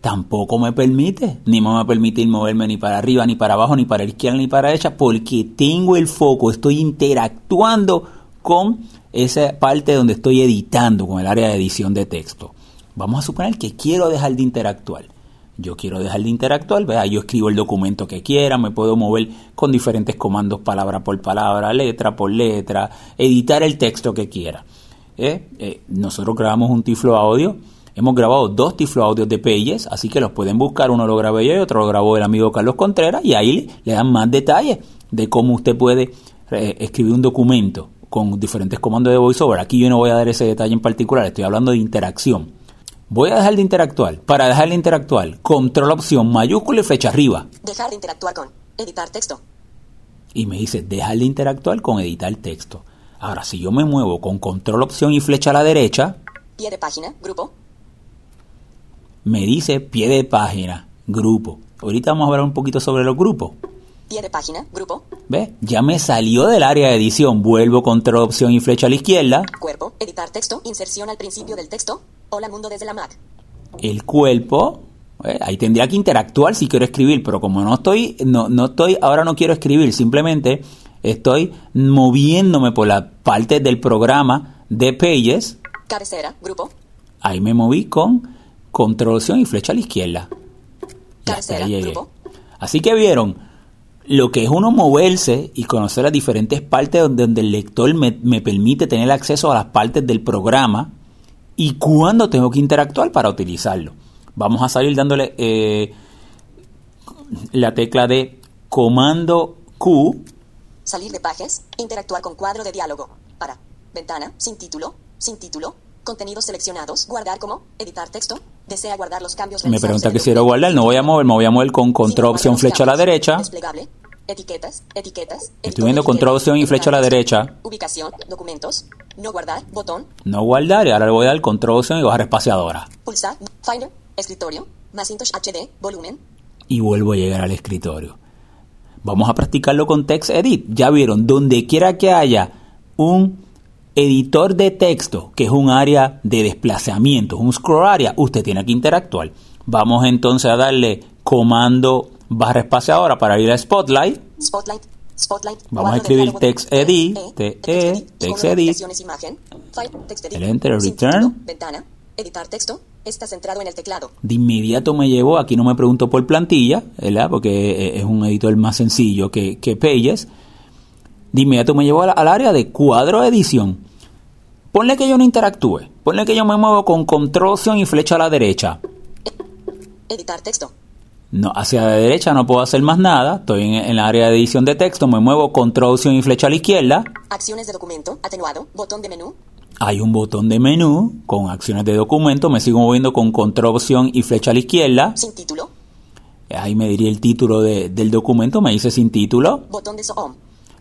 tampoco me permite, ni me va a permitir moverme ni para arriba, ni para abajo, ni para la izquierda, ni para la derecha, porque tengo el foco, estoy interactuando con esa parte donde estoy editando, con el área de edición de texto. Vamos a suponer que quiero dejar de interactuar yo quiero dejar de interactuar, ¿verdad? yo escribo el documento que quiera, me puedo mover con diferentes comandos palabra por palabra, letra por letra, editar el texto que quiera. ¿eh? Eh, nosotros grabamos un tiflo audio, hemos grabado dos tiflo audios de Pages, así que los pueden buscar, uno lo grabé yo y otro lo grabó el amigo Carlos Contreras, y ahí le dan más detalles de cómo usted puede eh, escribir un documento con diferentes comandos de VoiceOver. Aquí yo no voy a dar ese detalle en particular, estoy hablando de interacción. Voy a dejar de interactuar. Para dejar de interactuar, control opción mayúscula y flecha arriba. Dejar de interactuar con editar texto. Y me dice dejar de interactuar con editar texto. Ahora, si yo me muevo con control opción y flecha a la derecha. Pie de página, grupo. Me dice pie de página, grupo. Ahorita vamos a hablar un poquito sobre los grupos. Pie de página, grupo. ¿Ve? Ya me salió del área de edición. Vuelvo control opción y flecha a la izquierda. Cuerpo, editar texto, inserción al principio del texto, Hola mundo desde la Mac. El cuerpo, eh, ahí tendría que interactuar si quiero escribir, pero como no estoy, no, no estoy, ahora no quiero escribir, simplemente estoy moviéndome por la parte del programa de Pages. Cabecera, grupo. Ahí me moví con control y flecha a la izquierda. Cabecera, grupo. Así que vieron lo que es uno moverse y conocer las diferentes partes donde, el lector me, me permite tener acceso a las partes del programa y cuándo tengo que interactuar para utilizarlo. Vamos a salir dándole eh, la tecla de comando Q. Salir de pages, interactuar con cuadro de diálogo. Para. Ventana, sin título, sin título, contenidos seleccionados, guardar como, editar texto, desea guardar los cambios. Me pregunta que si quiero guardar, no voy a mover, me voy a mover con control opción flecha a la derecha. Desplegable, etiquetas, etiquetas. Estoy viendo control opción y flecha a la derecha. Ubicación, documentos, no guardar, botón, No guardar y ahora le voy a dar control opción y bajar espaciadora. pulsar, Finder, escritorio, Macintosh HD, volumen, y vuelvo a llegar al escritorio. Vamos a practicarlo con TextEdit. Ya vieron, donde quiera que haya un editor de texto, que es un área de desplazamiento, un scroll area, usted tiene que interactuar. Vamos entonces a darle comando barra espaciadora para ir a Spotlight. Spotlight, Spotlight. Vamos a escribir TextEdit, E, TE, TextEdit, TextEdit, El enter, return. ventana, editar texto, está centrado en el teclado. De inmediato me llevó, aquí no me pregunto por plantilla, ¿verdad? Porque eh, es un editor más sencillo que, que Pages. De inmediato me llevó al, al área de cuadro edición. Ponle que yo no interactúe. Ponle que yo me muevo con control opción y flecha a la derecha. Editar texto, No, hacia la derecha no puedo hacer más nada. Estoy en, en el área de edición de texto. Me muevo control opción y flecha a la izquierda. acciones de documento, atenuado, botón de menú, Hay un botón de menú con acciones de documento. Me sigo moviendo con control opción y flecha a la izquierda. sin título, Ahí me diría el título de- del documento. Me dice sin título. botón de zoom,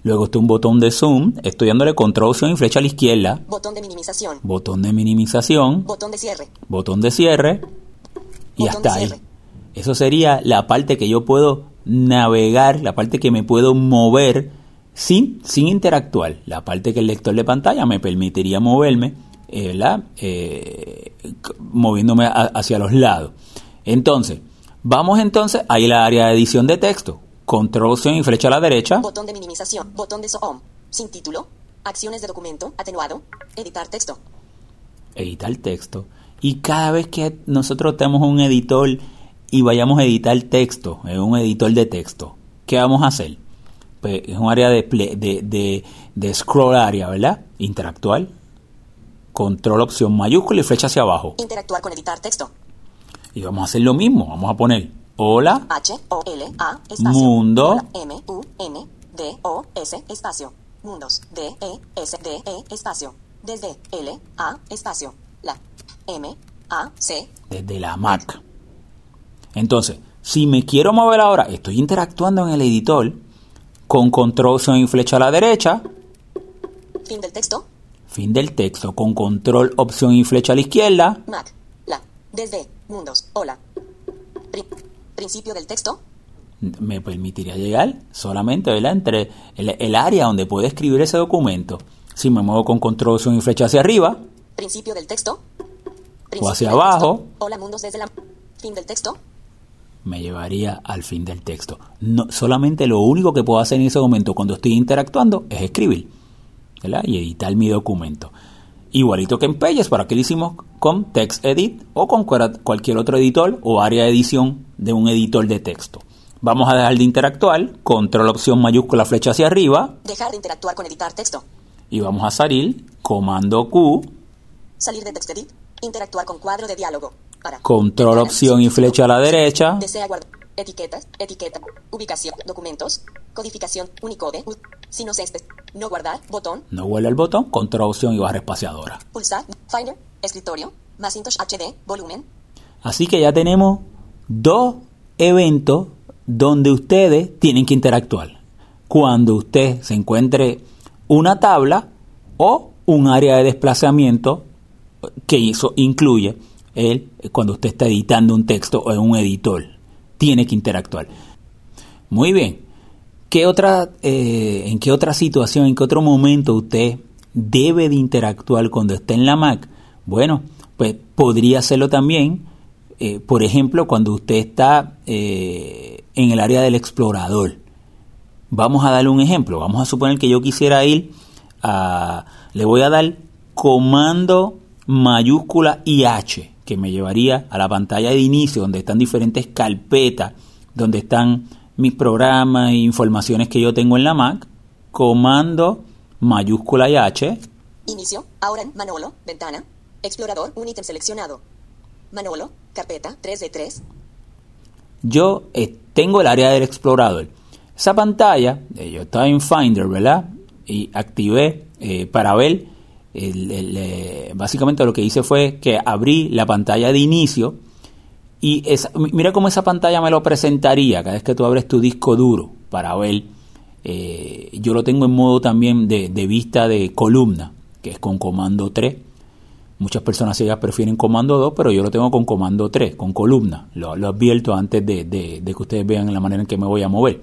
Luego está un botón de zoom, estoy dándole control opción y flecha a la izquierda, botón de minimización, botón de minimización, botón de cierre, botón de cierre y Botón hasta ahí. Eso sería la parte que yo puedo navegar, la parte que me puedo mover sin, sin interactuar. La parte que el lector de pantalla me permitiría moverme, eh, ¿verdad? Eh, moviéndome a- hacia los lados. Entonces, vamos entonces a ir al área de edición de texto. Control opción y flecha a la derecha. botón de minimización, botón de zoom, sin título, acciones de documento, atenuado, editar texto, editar texto. Y cada vez que nosotros tenemos un editor y vayamos a editar texto, en un editor de texto, ¿qué vamos a hacer? Pues es un área de, de, de, de scroll area, ¿verdad? Interactual. Control opción mayúscula y flecha hacia abajo. interactuar con editar texto, Y vamos a hacer lo mismo. Vamos a poner hola, H O L A espacio, Mundo. Hola, M U N D O S espacio, mundos. D E S D E espacio, desde L A espacio, la M A C. Desde la Mac. Entonces, si me quiero mover ahora, estoy interactuando en el editor con control opción y flecha a la derecha. fin del texto, Fin del texto con control, opción y flecha a la izquierda. Mac, la, desde, mundos, hola. Pri- principio del texto, Me permitiría llegar solamente ¿verdad? entre el, el área donde puedo escribir ese documento. Si me muevo con control, opción y flecha hacia arriba, principio del texto. O hacia abajo. Hola, mundos desde la... Fin del texto, me llevaría al fin del texto. No, solamente lo único que puedo hacer en ese momento cuando estoy interactuando es escribir ¿verdad? y editar mi documento. Igualito que en Pages, para que lo hicimos con TextEdit o con cualquier otro editor o área de edición de un editor de texto. Vamos a dejar de interactuar, control opción mayúscula flecha hacia arriba. Dejar de interactuar con editar texto, y vamos a salir, comando Q, salir de TextEdit, interactuar con cuadro de diálogo, para... control opción y flecha a la derecha, Desea guardar. Etiquetas, etiqueta, ubicación, documentos, codificación, Unicode, si no se no guardar, botón, no vuelve el botón, control opción y barra espaciadora. pulsar, Finder, escritorio, Macintosh HD, volumen, Así que ya tenemos dos eventos donde ustedes tienen que interactuar. Cuando usted se encuentre una tabla o un área de desplazamiento que eso incluye el, cuando usted está editando un texto o en un editor. Tiene que interactuar. Muy bien. ¿Qué otra, eh, ¿En qué otra situación, en qué otro momento usted debe de interactuar cuando esté en la Mac? Bueno, pues podría hacerlo también, eh, por ejemplo, cuando usted está eh, en el área del explorador. Vamos a darle un ejemplo. Vamos a suponer que yo quisiera ir a... Le voy a dar comando mayúscula y H, que me llevaría a la pantalla de inicio, donde están diferentes carpetas, donde están mis programas e informaciones que yo tengo en la Mac. Comando mayúscula y H. inicio, ahora en Manolo, ventana, Explorador, un ítem seleccionado. Manolo, carpeta 3 de 3. Yo eh, tengo el área del explorador. Esa pantalla, eh, yo estaba en Finder, ¿verdad? Y activé eh, para ver, el- el, eh, básicamente lo que hice fue que abrí la pantalla de inicio y mira cómo esa pantalla me lo presentaría cada vez que tú abres tu disco duro para ver. eh, yo lo tengo en modo también de, vista de columna, que es con comando 3. Muchas personas ellas prefieren comando 2, pero yo lo tengo con comando 3, con columna. Lo, lo advierto antes de, de- de que ustedes vean la manera en que me voy a mover.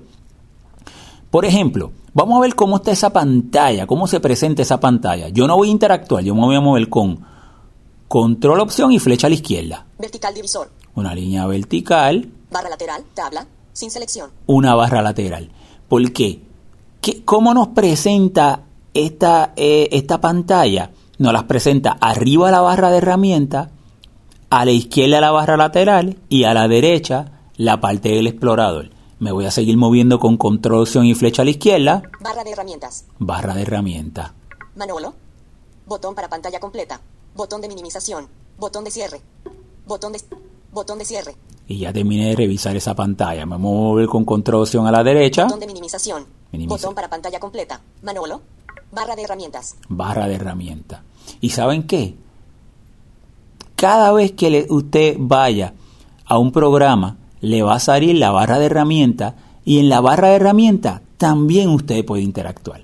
Por ejemplo, vamos a ver cómo está esa pantalla, cómo se presenta esa pantalla. Yo no voy a interactuar, yo me voy a mover con control opción y flecha a la izquierda. Vertical divisor. Una línea vertical, Barra lateral, tabla, sin selección. una barra lateral. ¿Por qué? ¿Qué- ¿Cómo nos presenta esta, eh, esta pantalla? Nos las presenta arriba la barra de herramientas, a la izquierda la barra lateral y a la derecha la parte del explorador. Me voy a seguir moviendo con control opción y flecha a la izquierda, Barra de herramientas. barra de herramientas. Manolo. Botón para pantalla completa. Botón de minimización. Botón de cierre. Botón de botón de cierre. Y ya terminé de revisar esa pantalla. Me muevo a mover con control opción a la derecha, Botón de minimización. Minimiza. Botón para pantalla completa. Manolo. Barra de herramientas. barra de herramientas. ¿Y saben qué? Cada vez que le- usted vaya a un programa, le va a salir la barra de herramientas y en la barra de herramientas también usted puede interactuar.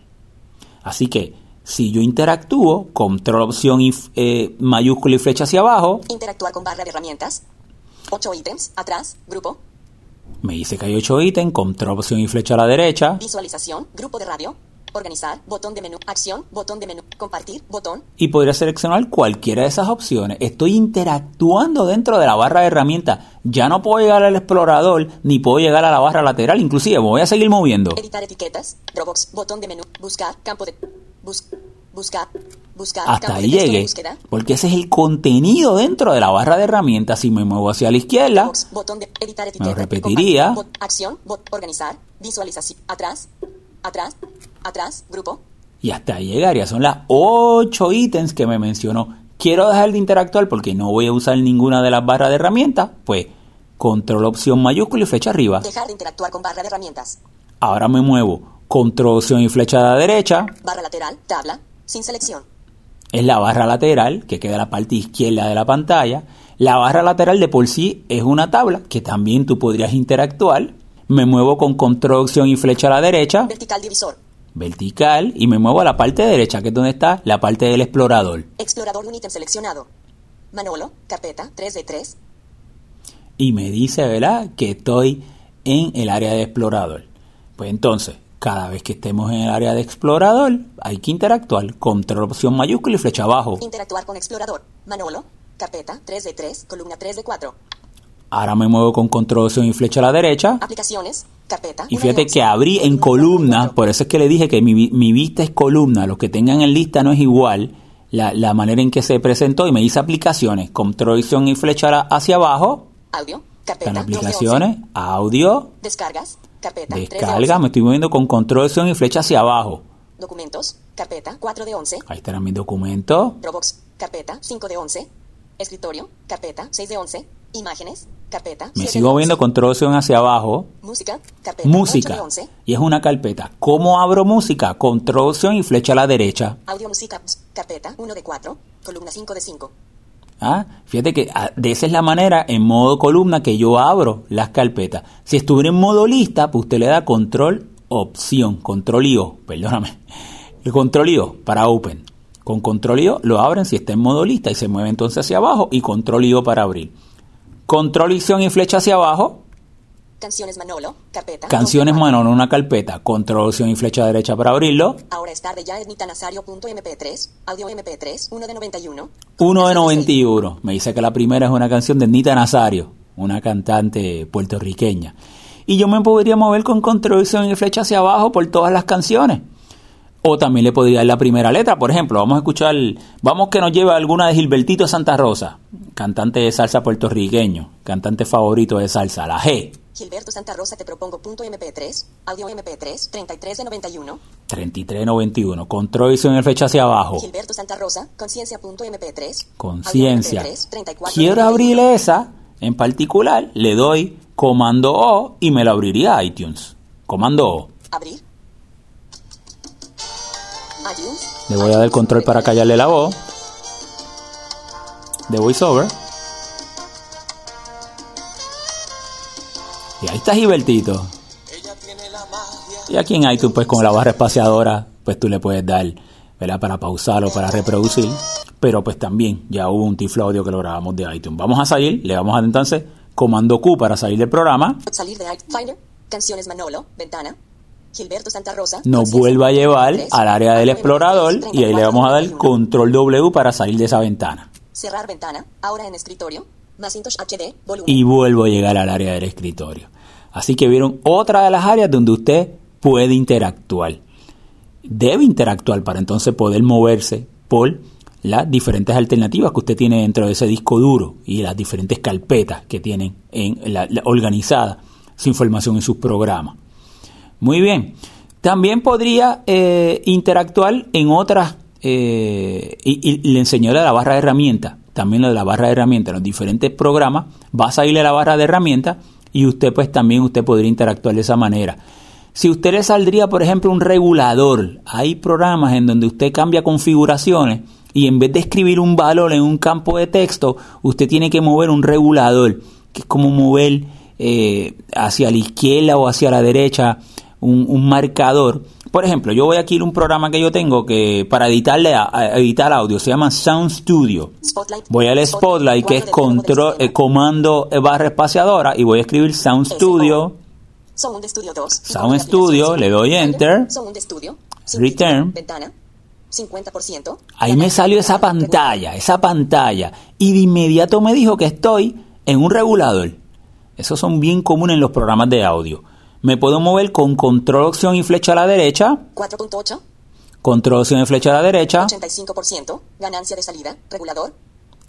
Así que si yo interactúo, control opción y eh, mayúscula y flecha hacia abajo, Interactuar con barra de herramientas. 8 ítems. Atrás. Grupo. me dice que hay 8 ítems, control opción y flecha a la derecha, Visualización. Grupo de radio. Organizar. Botón de menú. Acción. Botón de menú. Compartir. Botón. y podría seleccionar cualquiera de esas opciones. Estoy interactuando dentro de la barra de herramientas. Ya no puedo llegar al explorador ni puedo llegar a la barra lateral. Inclusive voy a seguir moviendo. Editar etiquetas. Dropbox. Botón de menú. Buscar. Campo de. Bus, buscar. Buscar. Hasta ahí llegué. Porque ese es el contenido dentro de la barra de herramientas. Si me muevo hacia la izquierda, Box, botón de editar etiqueta. lo repetiría. bot- acción, bot, organizar, visualización, atrás, atrás, atrás, grupo, y hasta ahí llegaría. Son las 8 ítems que me mencionó. Quiero dejar de interactuar porque no voy a usar ninguna de las barras de herramientas. Pues control opción mayúscula y flecha arriba. dejar de interactuar con barra de herramientas, Ahora me muevo. Control opción y flecha a la derecha. barra lateral, tabla, sin selección, es la barra lateral, que queda en la parte izquierda de la pantalla. La barra lateral de por sí es una tabla que también tú podrías interactuar. Me muevo con control, opción y flecha a la derecha, vertical divisor, vertical, y me muevo a la parte derecha, que es donde está la parte del explorador. explorador un ítem seleccionado, Manolo, carpeta, 3 de 3, Y me dice, ¿verdad?, que estoy en el área de explorador. Pues entonces, cada vez que estemos en el área de explorador, hay que interactuar. Control, opción mayúscula y flecha abajo. interactuar con explorador, Manolo, carpeta, 3 de 3, columna 3 de 4, Ahora me muevo con control, opción y flecha a la derecha. aplicaciones, carpeta, Y 1 de fíjate 11, que abrí en columna columna, 4. por eso es que le dije que mi, mi vista es columna. Los que tengan en lista no es igual la, la manera en que se presentó. Y me dice aplicaciones, control opción y flecha hacia abajo. audio, carpeta, Están 2 de 11, aplicaciones, audio, descargas, carpeta, 3 de 11, descarga. Me estoy moviendo con control opción y flecha hacia abajo. documentos, carpeta, 4 de 11, Ahí estarán mis documentos. Dropbox, carpeta, 5 de 11. Escritorio, carpeta, 6 de 11. Imágenes, carpeta, Me 7 sigo 11. control opción hacia abajo. Música, carpeta, 8 de Música. 11. Y es una carpeta. ¿Cómo abro música? Control opción y flecha a la derecha. Audio, música, carpeta, 1 de 4. Columna 5 de 5. ¿Ah? Fíjate que ah, de esa es la manera en modo columna que yo abro las carpetas. Si estuviera en modo lista, pues usted le da control opción, control IO, perdóname. El control IO para open. Con control IO lo abren si está en modo lista y se mueve entonces hacia abajo y control IO para abrir. Control opción y flecha hacia abajo. Canciones Manolo, carpeta. Canciones 2 de 4. Manolo, una carpeta. Control opción y flecha derecha para abrirlo. Ahora es tarde ya es nitanasario.mp3. Audio MP3, 1 de 91. 1 de 91. Me dice que la primera es una canción de Nita Nazario, una cantante puertorriqueña. Y yo me podría mover con control opción y flecha hacia abajo por todas las canciones. O también le podría dar la primera letra, por ejemplo, vamos a escuchar, vamos que nos lleve alguna de Gilbertito Santa Rosa, cantante de salsa puertorriqueño, cantante favorito de salsa, la G. Gilberto Santa Rosa te propongo punto MP3, audio MP3, 33 de 91. 3391. Control y el flecha hacia abajo. Gilberto Santa Rosa, conciencia.mp3. Conciencia. Quiero abrir esa en particular, le doy comando O y me lo abriría iTunes. Comando O. Abrir. Le voy a dar el control para callarle la voz. De VoiceOver. Y ahí está Gilbertito. Y aquí en iTunes, pues con la barra espaciadora, pues tú le puedes dar, ¿verdad? Para pausar o para reproducir. Pero pues también ya hubo un tiflo audio que lo grabamos de iTunes. Vamos a salir, le vamos a dar entonces comando Q para salir del programa. Salir de Finder, canciones Manolo, ventana. Gilberto Santa Rosa. Nos vuelva a llevar al área del explorador y ahí le vamos a dar control W para salir de esa ventana. Cerrar ventana, ahora en escritorio. Y vuelvo a llegar al área del escritorio. Así que vieron otra de las áreas donde usted puede interactuar. Debe interactuar para entonces poder moverse por las diferentes alternativas que usted tiene dentro de ese disco duro y las diferentes carpetas que tienen organizada su información en sus programas. Muy bien. También podría eh, interactuar en otras, eh, y, le enseñó la barra de herramientas, también lo de la barra de herramientas, los diferentes programas, va a salirle la barra de herramientas y usted pues también usted podría interactuar de esa manera. Si usted le saldría, por ejemplo, un regulador, hay programas en donde usted cambia configuraciones y en vez de escribir un valor en un campo de texto, usted tiene que mover un regulador, que es como mover eh, hacia la izquierda o hacia la derecha un, marcador. Por ejemplo, yo voy aquí a un programa que yo tengo que para editarle editar audio se llama Sound Studio. Voy al Spotlight que es control eh, comando barra espaciadora y voy a escribir Sound Studio. Sound Studio 2. Sound Studio, le doy enter. Return. 50%. Ahí me salió esa pantalla, esa pantalla. Y de inmediato me dijo que estoy en un regulador. Esos son bien comunes en los programas de audio. Me puedo mover con control, opción y flecha a la derecha. 4.8. Control, opción y flecha a la derecha. 85%. Ganancia de salida. Regulador.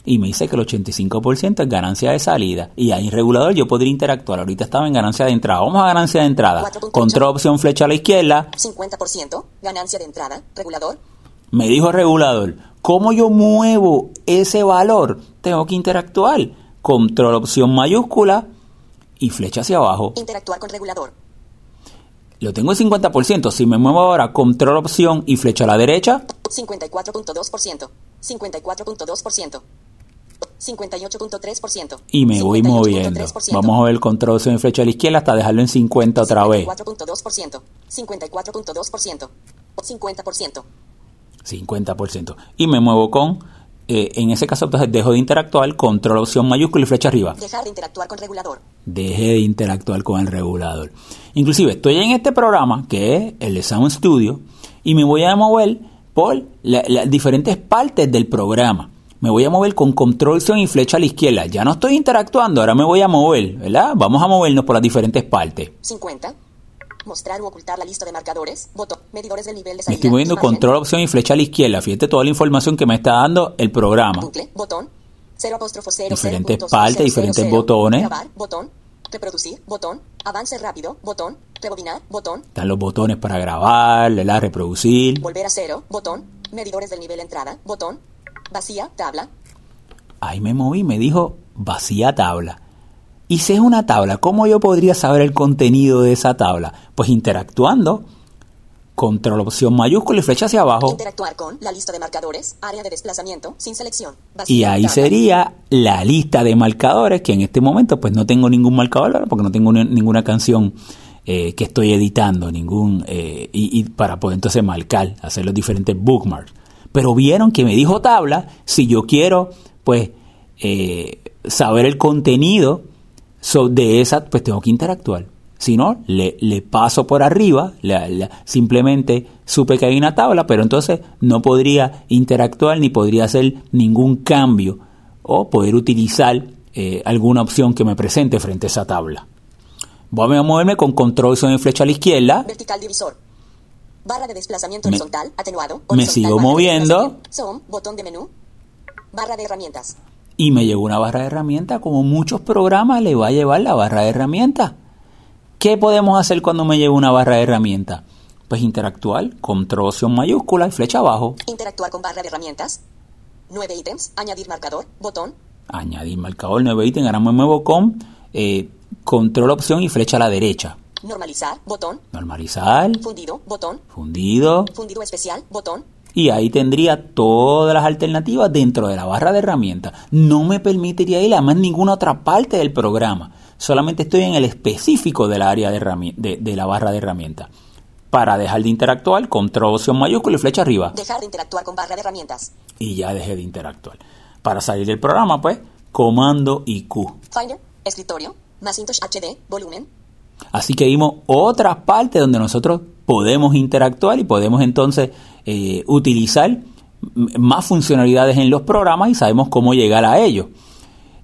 Y me dice que el 85% es ganancia de salida. Y ahí en regulador yo podría interactuar. Ahorita estaba en ganancia de entrada. Vamos a ganancia de entrada. Control, opción, flecha a la izquierda. 50%. Ganancia de entrada. Regulador. Me dijo regulador, ¿cómo yo muevo ese valor? Tengo que interactuar. Control opción mayúscula y flecha hacia abajo. Interactuar con regulador. Lo tengo en 50%. Si me muevo ahora, control opción y flecha a la derecha. 54.2%. 54.2%. 58.3%. Y me voy moviendo. Vamos a ver el control opción y flecha a la izquierda hasta dejarlo en 50 otra vez. 54.2%. 54.2%. 50%. 50%. Y me muevo con, eh, en ese caso, entonces dejo de interactuar, control opción mayúscula y flecha arriba. Dejar de interactuar con regulador. Deje de interactuar con el regulador. Inclusive estoy en este programa, que es el Sound Studio, y me voy a mover por las diferentes partes del programa. Me voy a mover con control opción y flecha a la izquierda. Ya no estoy interactuando, ahora me voy a mover, ¿verdad? Vamos a movernos por las diferentes partes. 50. Mostrar o ocultar la lista de marcadores. Botón. Medidores del nivel de salida. Me estoy moviendo control, opción y flecha a la izquierda. Fíjate toda la información que me está dando el programa. Bucle. Botón. Cero apóstrofo cero. Diferentes partes, diferentes botones. Grabar. Botón. Reproducir. Botón. Avance rápido. Botón. Rebobinar. Botón. Están los botones para grabar, la reproducir. Volver a cero. Botón. Medidores del nivel entrada. Botón. Vacía. Tabla. Ahí me moví. Me dijo vacía tabla. Y si es una tabla, ¿cómo yo podría saber el contenido de esa tabla? Pues interactuando. Control opción mayúscula y flecha hacia abajo. Interactuar con la lista de marcadores, área de desplazamiento, sin selección. y ahí sería la lista de marcadores, que en este momento pues no tengo ningún marcador, porque no tengo ninguna canción eh, que estoy editando, ningún eh, y, para poder entonces marcar, hacer los diferentes bookmarks. Pero vieron que me dijo tabla, si yo quiero pues eh, saber el contenido So, de esa, pues tengo que interactuar. Si no, le, le paso por arriba, simplemente supe que hay una tabla, pero entonces no podría interactuar ni podría hacer ningún cambio o poder utilizar eh, alguna opción que me presente frente a esa tabla. Voy a moverme con control sobre flecha a la izquierda. Vertical divisor. Barra de desplazamiento horizontal, atenuado. me sigo moviendo. botón de menú. Barra de herramientas y me llegó una barra de herramientas, como muchos programas le va a llevar la barra de herramientas. ¿Qué podemos hacer cuando me llevo una barra de herramientas? Pues interactuar, control opción mayúscula y flecha abajo. Interactuar con barra de herramientas. Nueve ítems. Añadir marcador. Botón. Añadir marcador, nuevo ítem. Ahora me muevo con eh, control opción y flecha a la derecha. Normalizar. Botón. Normalizar, Fundido. Botón. fundido. Fundido especial. Botón. Y ahí tendría todas las alternativas dentro de la barra de herramientas. No me permitiría ir a más ninguna otra parte del programa. Solamente estoy en el específico del área de, de- de la barra de herramientas. Para dejar de interactuar, control opción mayúscula y flecha arriba. Dejar de interactuar con barra de herramientas. Y ya dejé de interactuar. Para salir del programa, pues, comando y Q. Finder. Escritorio. Macintosh HD. Volumen. Así que vimos otras partes donde nosotros podemos interactuar y podemos entonces eh, utilizar más funcionalidades en los programas y sabemos cómo llegar a ellos.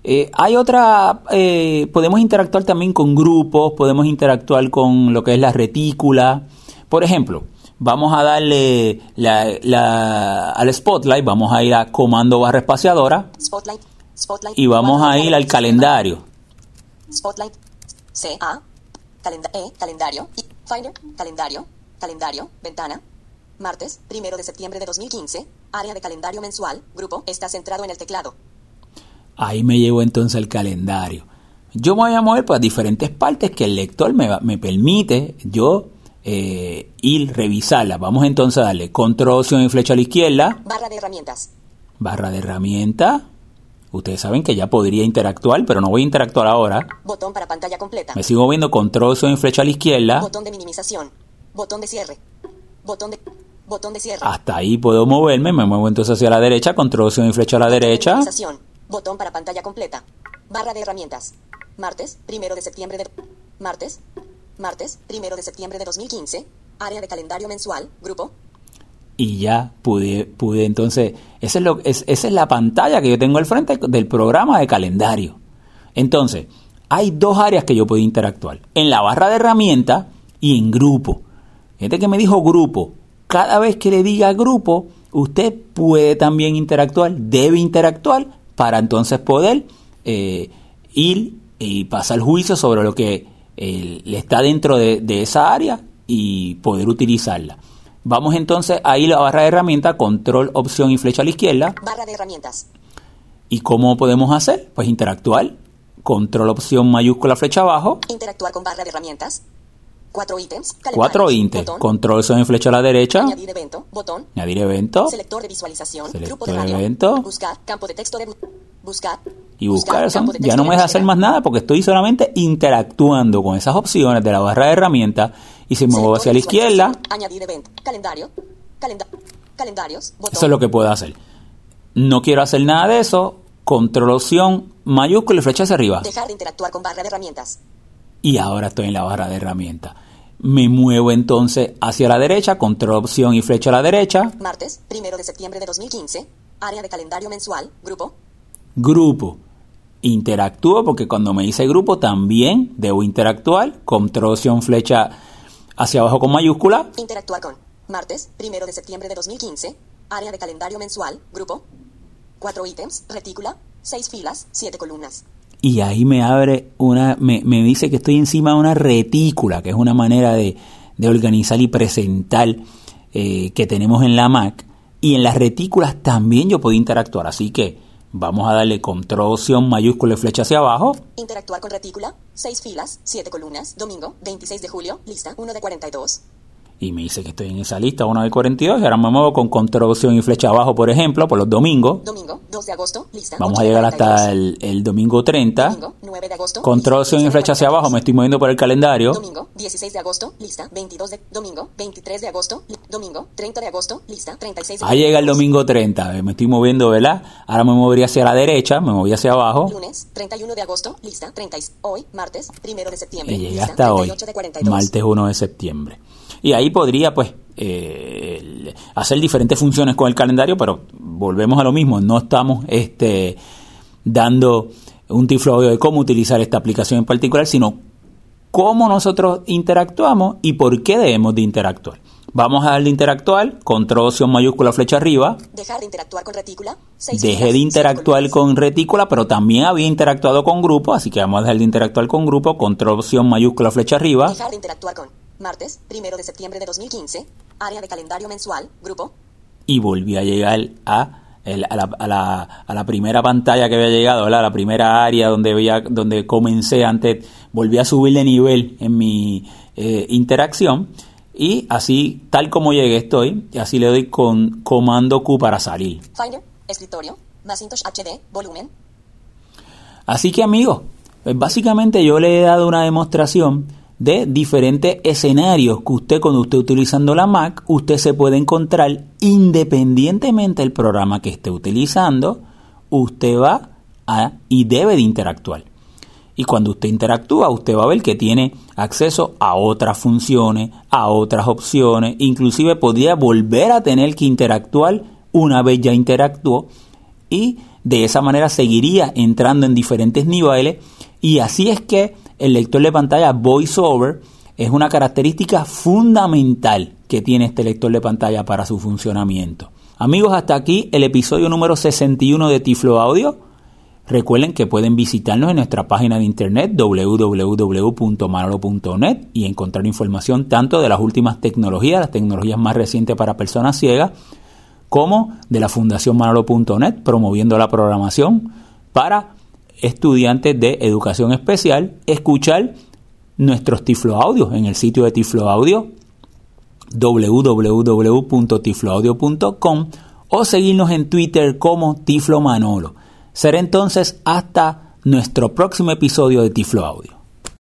Eh, hay otra, eh, podemos interactuar también con grupos, podemos interactuar con lo que es la retícula. Por ejemplo, vamos a darle la- la- al spotlight, vamos a ir a comando barra espaciadora Spotlight. Spotlight. y vamos a ir al calendario. Spotlight. C A. Calenda E. Calendario. Y Finder. Calendario. Calendario. Ventana. Martes, primero de septiembre de 2015. Área de calendario mensual. Grupo. Está centrado en el teclado. Ahí me llevo entonces el calendario. Yo me voy a mover por diferentes partes que el lector me, me permite yo eh, ir revisarlas. Vamos entonces a darle control opción y flecha a la izquierda, Barra de herramientas. barra de herramientas. Ustedes saben que ya podría interactuar, pero no voy a interactuar ahora. Botón para pantalla completa. Me sigo viendo control opción y flecha a la izquierda. Botón de minimización. Botón de cierre. Botón de. Botón de cierre. Hasta ahí puedo moverme. Me muevo entonces hacia la derecha, control opción y flecha a la de derecha. minimización. Botón para pantalla completa. Barra de herramientas. Martes, primero de septiembre de. Martes. Martes, primero de septiembre de 2015. Área de calendario mensual. Grupo. Y ya pude, pude entonces, esa es, lo, es- esa es la pantalla que yo tengo al frente del programa de calendario. Entonces, hay dos áreas que yo puedo interactuar, en la barra de herramientas y en grupo. Gente que me dijo grupo, cada vez que le diga grupo, usted puede también interactuar, debe interactuar para entonces poder eh, ir y pasar juicio sobre lo que eh, está dentro de, de esa área y poder utilizarla. Vamos entonces a ir a la barra de herramientas, control, opción y flecha a la izquierda. Barra de herramientas. ¿Y cómo podemos hacer? Pues interactuar, control, opción, mayúscula, flecha abajo, Interactuar con barra de herramientas. Cuatro ítems. cuatro ítems, control, opción y flecha a la derecha, Añadir evento. Botón. añadir evento Selector de visualización. Selector grupo de radio. evento. Buscar. Campo de texto de. bu- Buscar. y buscar. de Ya no me deja hacer más nada porque estoy solamente interactuando con esas opciones de la barra de herramientas y si me muevo hacia la izquierda. Añadir evento. Calendario. Calenda calendarios. Botón. eso es lo que puedo hacer. No quiero hacer nada de eso, control, opción, mayúscula y flecha hacia arriba. Dejar de interactuar con barra de herramientas. y ahora estoy en la barra de herramientas. Me muevo entonces hacia la derecha, control opción y flecha a la derecha, Martes, primero de septiembre de 2015. Área de calendario mensual. Grupo. grupo. Interactúo porque cuando me dice grupo también debo interactuar, control opción flecha hacia abajo con mayúscula Interactuar con. Martes, primero de septiembre de 2015. Área de calendario mensual. Grupo. Cuatro ítems. Retícula. Seis filas. Siete columnas. y ahí me abre una, me, me dice que estoy encima de una retícula, que es una manera de, de organizar y presentar eh, que tenemos en la Mac. Y en las retículas también yo puedo interactuar, así que vamos a darle control opción mayúscula y flecha hacia abajo. Interactuar con retícula. Seis filas. Siete columnas. Domingo, 26 de julio. Lista 1 de 42. Y me dice que estoy en esa lista, 1 de 42, y ahora me muevo con control opción y flecha abajo, por ejemplo, por los domingos. Domingo, 2 de agosto. Lista Vamos 8 a llegar hasta 42. el, el domingo 30. Domingo, 9 de agosto. Control opción y 11 de flecha hacia 42. abajo, me estoy moviendo por el calendario. Domingo, 16 de agosto, lista 22 de domingo, 23 de agosto, domingo, 30 de agosto, lista 36 de Ahí llega el domingo 30, eh, me estoy moviendo, ¿verdad? Ahora me movería hacia la derecha, me moví hacia abajo Lunes, 31 de agosto, lista 30 hoy, martes, 1 de septiembre, y lista hasta hoy, 38 de 42. martes 1 de septiembre. Y ahí podría, pues, eh, hacer diferentes funciones con el calendario, pero volvemos a lo mismo, no estamos este, dando un tiflo de cómo utilizar esta aplicación en particular, sino cómo nosotros interactuamos y por qué debemos de interactuar. Vamos a darle interactuar, control opción mayúscula flecha arriba. Dejar de interactuar con retícula. Dejé de interactuar con retícula, pero también había interactuado con grupo, así que vamos a dejar de interactuar con grupo, control opción mayúscula flecha arriba. Dejar de interactuar con. Martes, primero de septiembre de 2015. Área de calendario mensual. Grupo. y volví a llegar a, el- a, la, a la- a la primera pantalla que había llegado, ¿verdad? a la primera área donde, veía, donde comencé antes, volví a subir de nivel en mi eh, interacción y así, tal como llegué estoy, y así le doy con comando Q para salir. Finder. Escritorio. Macintosh HD. Volumen. Así que amigos, pues básicamente yo le he dado una demostración de diferentes escenarios que usted cuando esté utilizando la Mac, usted se puede encontrar independientemente del programa que esté utilizando, usted va a y debe de interactuar. Y cuando usted interactúa, usted va a ver que tiene acceso a otras funciones, a otras opciones, inclusive podría volver a tener que interactuar una vez ya interactuó y de esa manera seguiría entrando en diferentes niveles y así es que el lector de pantalla VoiceOver es una característica fundamental que tiene este lector de pantalla para su funcionamiento. Amigos, hasta aquí el episodio número 61 de Tiflo Audio. Recuerden que pueden visitarnos en nuestra página de internet www.manolo.net y encontrar información tanto de las últimas tecnologías, las tecnologías más recientes para personas ciegas, como de la Fundación Manolo.net, promoviendo la programación para estudiantes de educación especial, escuchar nuestros Tiflo Audios en el sitio de Tiflo Audio www.tifloaudio.com o seguirnos en Twitter como Tiflo Manolo. Será entonces hasta nuestro próximo episodio de Tiflo Audio.